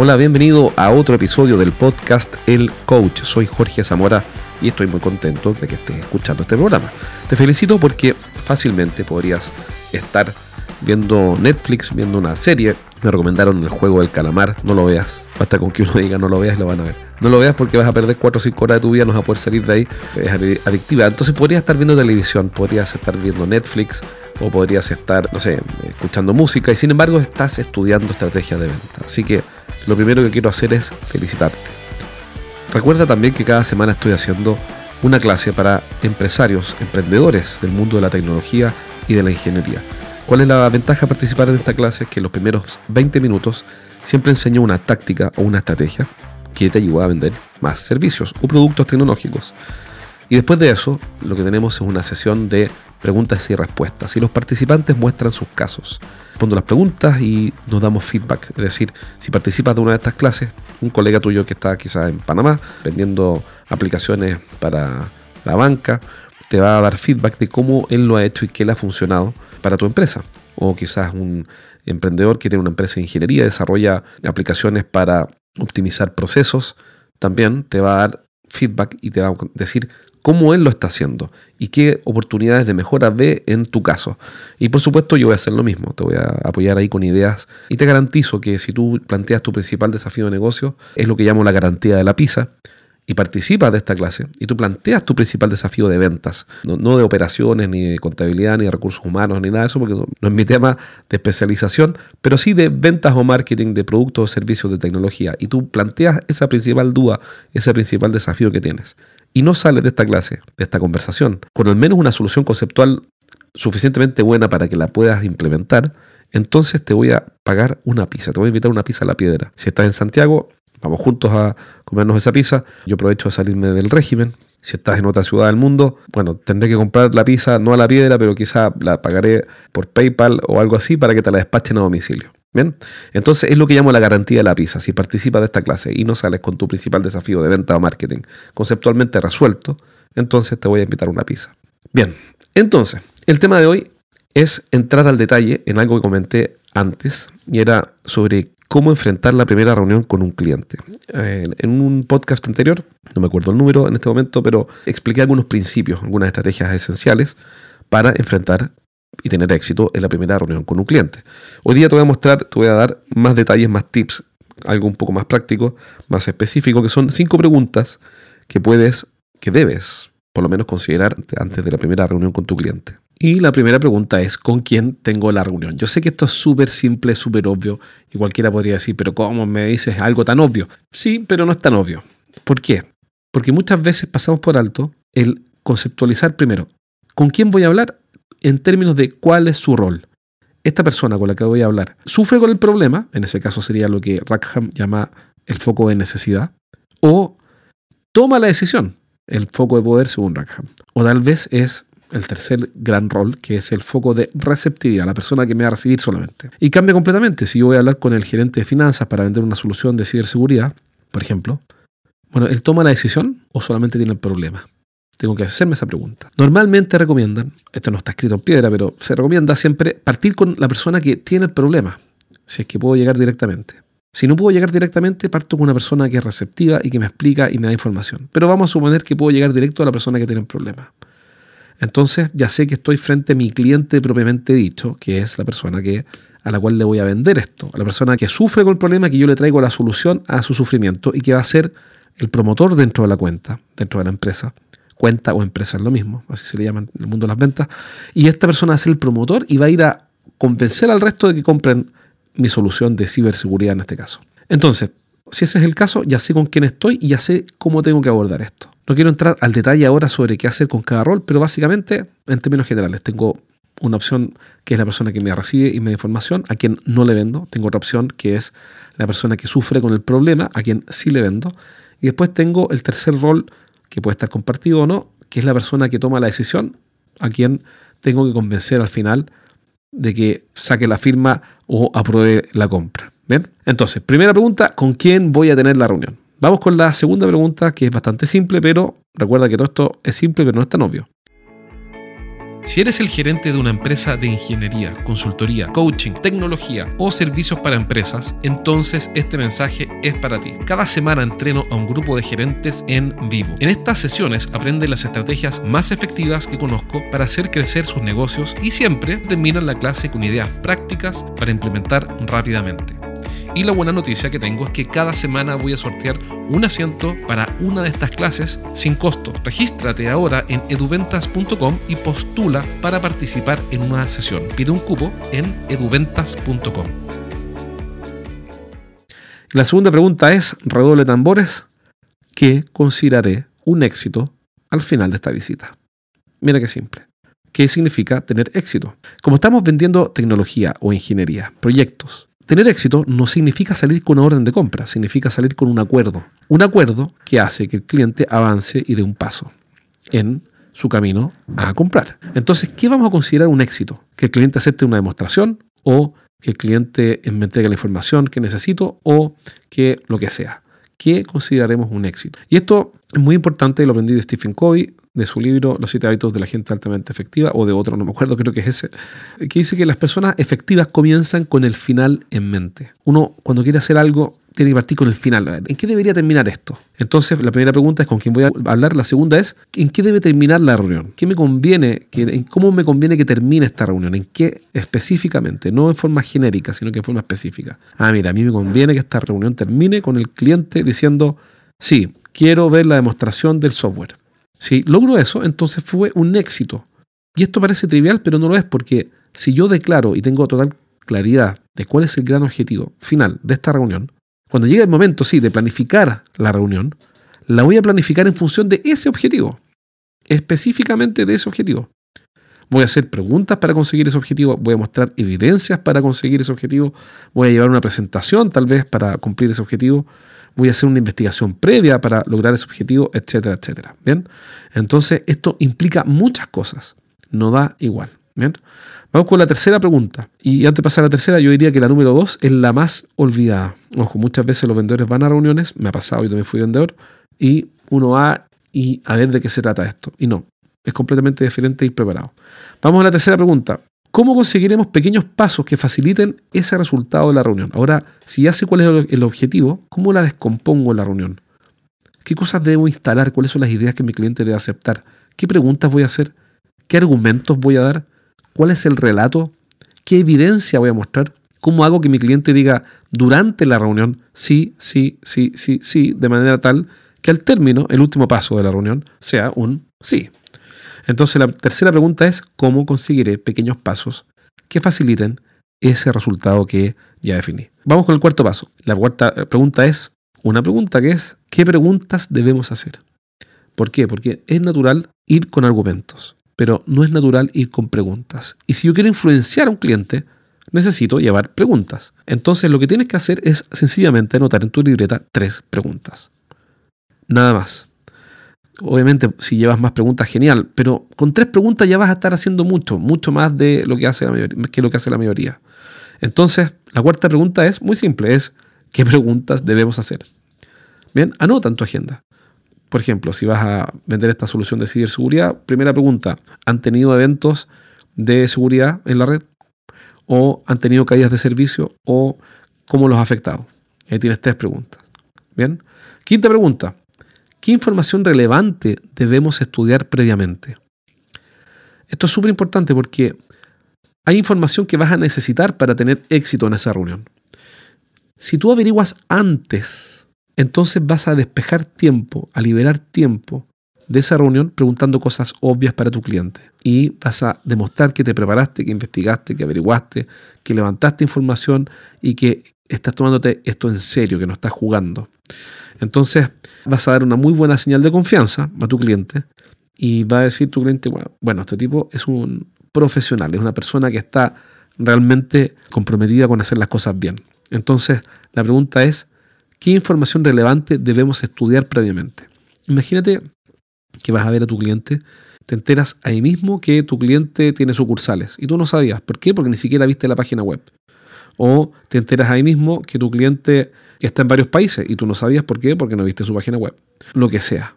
Hola, bienvenido a otro episodio del podcast El Coach. Soy Jorge Zamora y estoy muy contento de que estés escuchando este programa. Te felicito porque fácilmente podrías estar viendo Netflix, viendo una serie. Me recomendaron el juego del calamar, no lo veas. Basta con que uno diga no lo veas lo van a ver. No lo veas porque vas a perder 4 o 5 horas de tu vida, no vas a poder salir de ahí. Es adictiva. Entonces podrías estar viendo televisión, podrías estar viendo Netflix o podrías estar, no sé, escuchando música y sin embargo estás estudiando estrategias de venta. Así que lo primero que quiero hacer es felicitarte. Recuerda también que cada semana estoy haciendo una clase para empresarios, emprendedores del mundo de la tecnología y de la ingeniería. ¿Cuál es la ventaja de participar en esta clase? Es que en los primeros 20 minutos siempre enseño una táctica o una estrategia que te ayuda a vender más servicios o productos tecnológicos. Y después de eso, lo que tenemos es una sesión de preguntas y respuestas. Y los participantes muestran sus casos. Respondo las preguntas y nos damos feedback. Es decir, si participas de una de estas clases, un colega tuyo que está quizás en Panamá vendiendo aplicaciones para la banca, te va a dar feedback de cómo él lo ha hecho y qué le ha funcionado para tu empresa. O quizás un emprendedor que tiene una empresa de ingeniería, desarrolla aplicaciones para optimizar procesos, también te va a dar feedback y te va a decir cómo él lo está haciendo y qué oportunidades de mejora ve en tu caso. Y por supuesto yo voy a hacer lo mismo, te voy a apoyar ahí con ideas y te garantizo que si tú planteas tu principal desafío de negocio, es lo que llamo la garantía de la pizza, y participas de esta clase y tú planteas tu principal desafío de ventas, no, de operaciones, ni de contabilidad, ni de recursos humanos, ni nada de eso, porque no, es mi tema de especialización, pero sí de ventas o marketing de productos o servicios de tecnología, y tú planteas esa principal duda, ese principal desafío que tienes, y no sales de esta clase, de esta conversación, con al menos una solución conceptual suficientemente buena para que la puedas implementar, entonces te voy a pagar una pizza, te voy a invitar una pizza a la piedra. Si estás en Santiago, vamos juntos a comernos esa pizza. Yo aprovecho de salirme del régimen. Si estás en otra ciudad del mundo, bueno, tendré que comprar la pizza, no a la piedra, pero quizá la pagaré por PayPal o algo así para que te la despachen a domicilio. Bien, entonces es lo que llamo la garantía de la pizza. Si participas de esta clase y no sales con tu principal desafío de venta o marketing conceptualmente resuelto, entonces te voy a invitar una pizza. Bien, entonces, el tema de hoy es entrar al detalle en algo que comenté antes y era sobre cómo enfrentar la primera reunión con un cliente. Eh, en un podcast anterior, no me acuerdo el número en este momento, pero expliqué algunos principios, algunas estrategias esenciales para enfrentar y tener éxito en la primera reunión con un cliente. Hoy día te voy a mostrar, te voy a dar más detalles, más tips, algo un poco más práctico, más específico, que son cinco preguntas que puedes, que debes, por lo menos considerar antes de la primera reunión con tu cliente. Y la primera pregunta es, ¿con quién tengo la reunión? Yo sé que esto es súper simple, súper obvio, y cualquiera podría decir, pero ¿cómo me dices algo tan obvio? Sí, pero no es tan obvio. ¿Por qué? Porque muchas veces pasamos por alto el conceptualizar primero, ¿con quién voy a hablar? En términos de cuál es su rol. Esta persona con la que voy a hablar sufre con el problema, en ese caso sería lo que Rackham llama el foco de necesidad, o toma la decisión, el foco de poder según Rackham. O tal vez es el tercer gran rol, que es el foco de receptividad, la persona que me va a recibir solamente. Y cambia completamente. Si yo voy a hablar con el gerente de finanzas para vender una solución de ciberseguridad, por ejemplo, bueno, ¿él toma la decisión o solamente tiene el problema? Tengo que hacerme esa pregunta. Normalmente recomiendan, esto no está escrito en piedra, pero se recomienda siempre partir con la persona que tiene el problema, si es que puedo llegar directamente. Si no puedo llegar directamente, parto con una persona que es receptiva y que me explica y me da información. Pero vamos a suponer que puedo llegar directo a la persona que tiene el problema. Entonces ya sé que estoy frente a mi cliente propiamente dicho, que es la persona que, a la cual le voy a vender esto, a la persona que sufre con el problema, que yo le traigo la solución a su sufrimiento y que va a ser el promotor dentro de la cuenta, dentro de la empresa. Cuenta o empresa es lo mismo, así se le llama en el mundo de las ventas. Y esta persona va a ser el promotor y va a ir a convencer al resto de que compren mi solución de ciberseguridad en este caso. Entonces, si ese es el caso, ya sé con quién estoy y ya sé cómo tengo que abordar esto. No quiero entrar al detalle ahora sobre qué hacer con cada rol, pero básicamente, en términos generales, tengo una opción que es la persona que me recibe y me da información, a quien no le vendo. Tengo otra opción que es la persona que sufre con el problema, a quien sí le vendo. Y después tengo el tercer rol, que puede estar compartido o no, que es la persona que toma la decisión, a quien tengo que convencer al final de que saque la firma o apruebe la compra. ¿Bien? Entonces, primera pregunta, ¿con quién voy a tener la reunión? Vamos con la segunda pregunta, que es bastante simple, pero recuerda que todo esto es simple, pero no es tan obvio. Si eres el gerente de una empresa de ingeniería, consultoría, coaching, tecnología o servicios para empresas, entonces este mensaje es para ti. Cada semana entreno a un grupo de gerentes en vivo. En estas sesiones aprende las estrategias más efectivas que conozco para hacer crecer sus negocios y siempre terminan la clase con ideas prácticas para implementar rápidamente. Y la buena noticia que tengo es que cada semana voy a sortear un asiento para una de estas clases sin costo. Regístrate ahora en eduventas.com y postula para participar en una sesión. Pide un cupo en eduventas.com. La segunda pregunta es, redoble tambores, ¿qué consideraré un éxito al final de esta visita? Mira qué simple. ¿Qué significa tener éxito? Como estamos vendiendo tecnología o ingeniería, proyectos, Tener éxito no significa salir con una orden de compra, significa salir con un acuerdo. Un acuerdo que hace que el cliente avance y dé un paso en su camino a comprar. Entonces, ¿qué vamos a considerar un éxito? ¿Que el cliente acepte una demostración o que el cliente me entregue la información que necesito o que lo que sea? ¿Qué consideraremos un éxito? Y esto es muy importante, lo aprendí de Stephen Covey, de su libro Los siete hábitos de la gente altamente efectiva, o de otro, no me acuerdo, creo que es ese, que dice que las personas efectivas comienzan con el final en mente. Uno, cuando quiere hacer algo, tiene que partir con el final. ¿En qué debería terminar esto? Entonces, la primera pregunta es con quién voy a hablar. La segunda es, ¿en qué debe terminar la reunión? ¿Qué me conviene? Que, ¿Cómo me conviene que termine esta reunión? ¿En qué específicamente? No en forma genérica, sino que en forma específica. Ah, mira, a mí me conviene que esta reunión termine con el cliente diciendo, sí, quiero ver la demostración del software. Si logro eso, entonces fue un éxito. Y esto parece trivial, pero no lo es porque si yo declaro y tengo total claridad de cuál es el gran objetivo final de esta reunión, cuando llegue el momento, sí, de planificar la reunión, la voy a planificar en función de ese objetivo, específicamente de ese objetivo. Voy a hacer preguntas para conseguir ese objetivo, voy a mostrar evidencias para conseguir ese objetivo, voy a llevar una presentación tal vez para cumplir ese objetivo, voy a hacer una investigación previa para lograr ese objetivo, etcétera, etcétera. Bien, entonces esto implica muchas cosas, no da igual. Bien, vamos con la tercera pregunta. Y antes de pasar a la tercera, yo diría que la número dos es la más olvidada. Ojo, muchas veces los vendedores van a reuniones, me ha pasado, yo también fui vendedor, y uno va y a ver de qué se trata esto. Y no, es completamente diferente y preparado. Vamos a la tercera pregunta. ¿Cómo conseguiremos pequeños pasos que faciliten ese resultado de la reunión? Ahora, si ya sé cuál es el objetivo, ¿cómo la descompongo en la reunión? ¿Qué cosas debo instalar? ¿Cuáles son las ideas que mi cliente debe aceptar? ¿Qué preguntas voy a hacer? ¿Qué argumentos voy a dar? ¿Cuál es el relato? ¿Qué evidencia voy a mostrar? ¿Cómo hago que mi cliente diga durante la reunión sí, sí, sí, sí, sí, de manera tal que al término, el último paso de la reunión, sea un sí? Entonces la tercera pregunta es cómo conseguiré pequeños pasos que faciliten ese resultado que ya definí. Vamos con el cuarto paso. La cuarta pregunta es una pregunta que es ¿qué preguntas debemos hacer? ¿Por qué? Porque es natural ir con argumentos, pero no es natural ir con preguntas. Y si yo quiero influenciar a un cliente, necesito llevar preguntas. Entonces lo que tienes que hacer es sencillamente anotar en tu libreta tres preguntas. Nada más. Obviamente, si llevas más preguntas, genial, pero con tres preguntas ya vas a estar haciendo mucho, mucho más de lo que hace la mayoría, que lo que hace la mayoría. Entonces, la cuarta pregunta es muy simple, es ¿qué preguntas debemos hacer? Bien, anota en tu agenda. Por ejemplo, si vas a vender esta solución de ciberseguridad, primera pregunta, ¿han tenido eventos de seguridad en la red? ¿O han tenido caídas de servicio? ¿O cómo los ha afectado? Ahí tienes tres preguntas. Bien. Quinta pregunta, ¿Qué información relevante debemos estudiar previamente? Esto es súper importante porque hay información que vas a necesitar para tener éxito en esa reunión. Si tú averiguas antes, entonces vas a despejar tiempo, a liberar tiempo de esa reunión preguntando cosas obvias para tu cliente. Y vas a demostrar que te preparaste, que investigaste, que averiguaste, que levantaste información y que estás tomándote esto en serio, que no estás jugando. Entonces vas a dar una muy buena señal de confianza a tu cliente y va a decir tu cliente, bueno, bueno, este tipo es un profesional, es una persona que está realmente comprometida con hacer las cosas bien. Entonces la pregunta es, ¿qué información relevante debemos estudiar previamente? Imagínate que vas a ver a tu cliente, te enteras ahí mismo que tu cliente tiene sucursales y tú no sabías. ¿Por qué? Porque ni siquiera viste la página web. O te enteras ahí mismo que tu cliente está en varios países y tú no sabías por qué, porque no viste su página web. Lo que sea.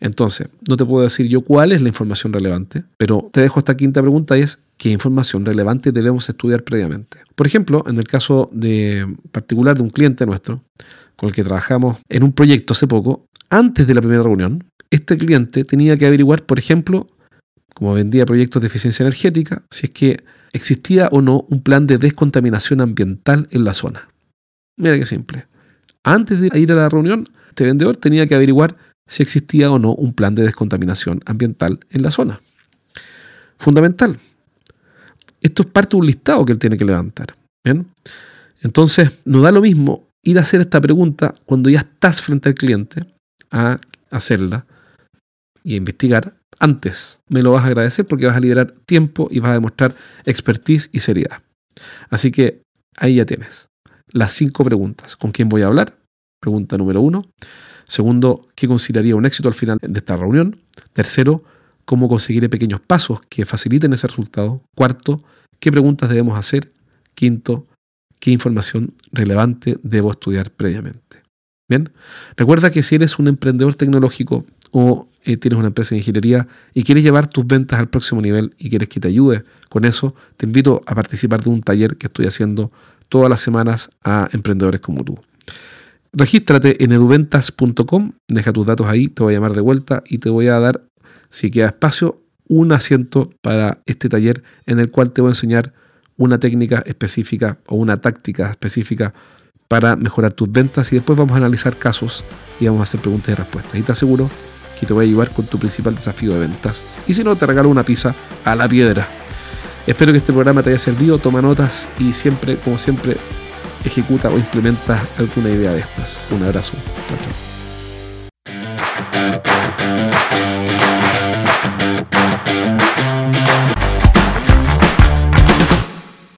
Entonces, no te puedo decir yo cuál es la información relevante, pero te dejo esta quinta pregunta y es qué información relevante debemos estudiar previamente. Por ejemplo, en el caso de particular de un cliente nuestro con el que trabajamos en un proyecto hace poco, antes de la primera reunión, este cliente tenía que averiguar, por ejemplo, como vendía proyectos de eficiencia energética, si es que existía o no un plan de descontaminación ambiental en la zona. Mira qué simple. Antes de ir a la reunión, este vendedor tenía que averiguar si existía o no un plan de descontaminación ambiental en la zona. Fundamental. Esto es parte de un listado que él tiene que levantar. ¿bien? Entonces, no da lo mismo ir a hacer esta pregunta cuando ya estás frente al cliente a hacerla y investigar antes. Me lo vas a agradecer porque vas a liberar tiempo y vas a demostrar expertise y seriedad. Así que ahí ya tienes las cinco preguntas. ¿Con quién voy a hablar? Pregunta número uno. Segundo, ¿qué consideraría un éxito al final de esta reunión? Tercero, ¿cómo conseguiré pequeños pasos que faciliten ese resultado? Cuarto, ¿qué preguntas debemos hacer? Quinto, ¿qué información relevante debo estudiar previamente? Bien, recuerda que si eres un emprendedor tecnológico o eh, tienes una empresa de ingeniería y quieres llevar tus ventas al próximo nivel y quieres que te ayude con eso, te invito a participar de un taller que estoy haciendo todas las semanas a emprendedores como tú. Regístrate en eduventas.com, deja tus datos ahí, te voy a llamar de vuelta y te voy a dar, si queda espacio, un asiento para este taller en el cual te voy a enseñar una técnica específica o una táctica específica para mejorar tus ventas y después vamos a analizar casos y vamos a hacer preguntas y respuestas. Y te aseguro que te va a ayudar con tu principal desafío de ventas. Y si no, te regalo una pizza a la piedra. Espero que este programa te haya servido, toma notas y siempre, como siempre, ejecuta o implementa alguna idea de estas. Un abrazo. Chao, chao.